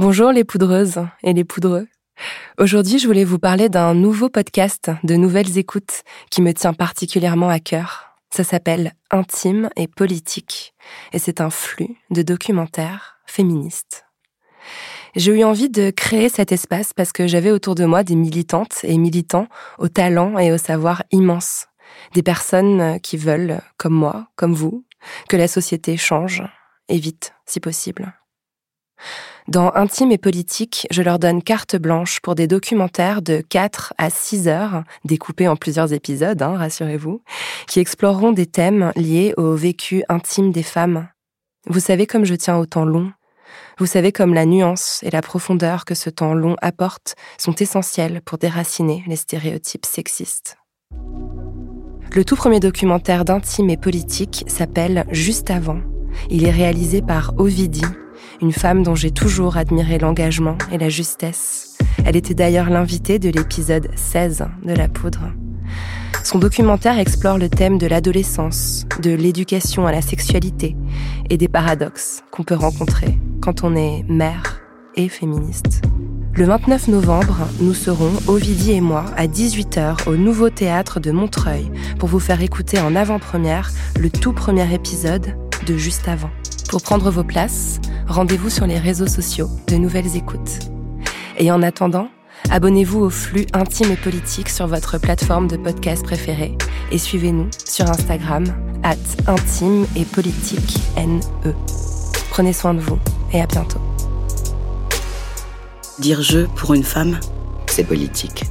Bonjour les poudreuses et les poudreux. Aujourd'hui, je voulais vous parler d'un nouveau podcast de nouvelles écoutes qui me tient particulièrement à cœur. Ça s'appelle Intime et politique et c'est un flux de documentaires féministes. J'ai eu envie de créer cet espace parce que j'avais autour de moi des militantes et militants au talent et au savoir immense. Des personnes qui veulent, comme moi, comme vous, que la société change, et vite, si possible. Dans Intime et politique, je leur donne carte blanche pour des documentaires de 4 à 6 heures, découpés en plusieurs épisodes, hein, rassurez-vous, qui exploreront des thèmes liés au vécu intime des femmes. Vous savez comme je tiens au temps long. Vous savez comme la nuance et la profondeur que ce temps long apporte sont essentielles pour déraciner les stéréotypes sexistes. Le tout premier documentaire d'intime et politique s'appelle Juste avant. Il est réalisé par Ovidie, une femme dont j'ai toujours admiré l'engagement et la justesse. Elle était d'ailleurs l'invitée de l'épisode 16 de La Poudre. Son documentaire explore le thème de l'adolescence, de l'éducation à la sexualité et des paradoxes qu'on peut rencontrer quand on est mère et féministe. Le 29 novembre, nous serons, Ovidie et moi, à 18h au Nouveau Théâtre de Montreuil pour vous faire écouter en avant-première le tout premier épisode de Juste avant. Pour prendre vos places, rendez-vous sur les réseaux sociaux de Nouvelles Écoutes. Et en attendant, abonnez-vous au flux intime et politique sur votre plateforme de podcast préférée et suivez-nous sur Instagram, at intime et politique NE. Prenez soin de vous et à bientôt. Dire je pour une femme, c'est politique.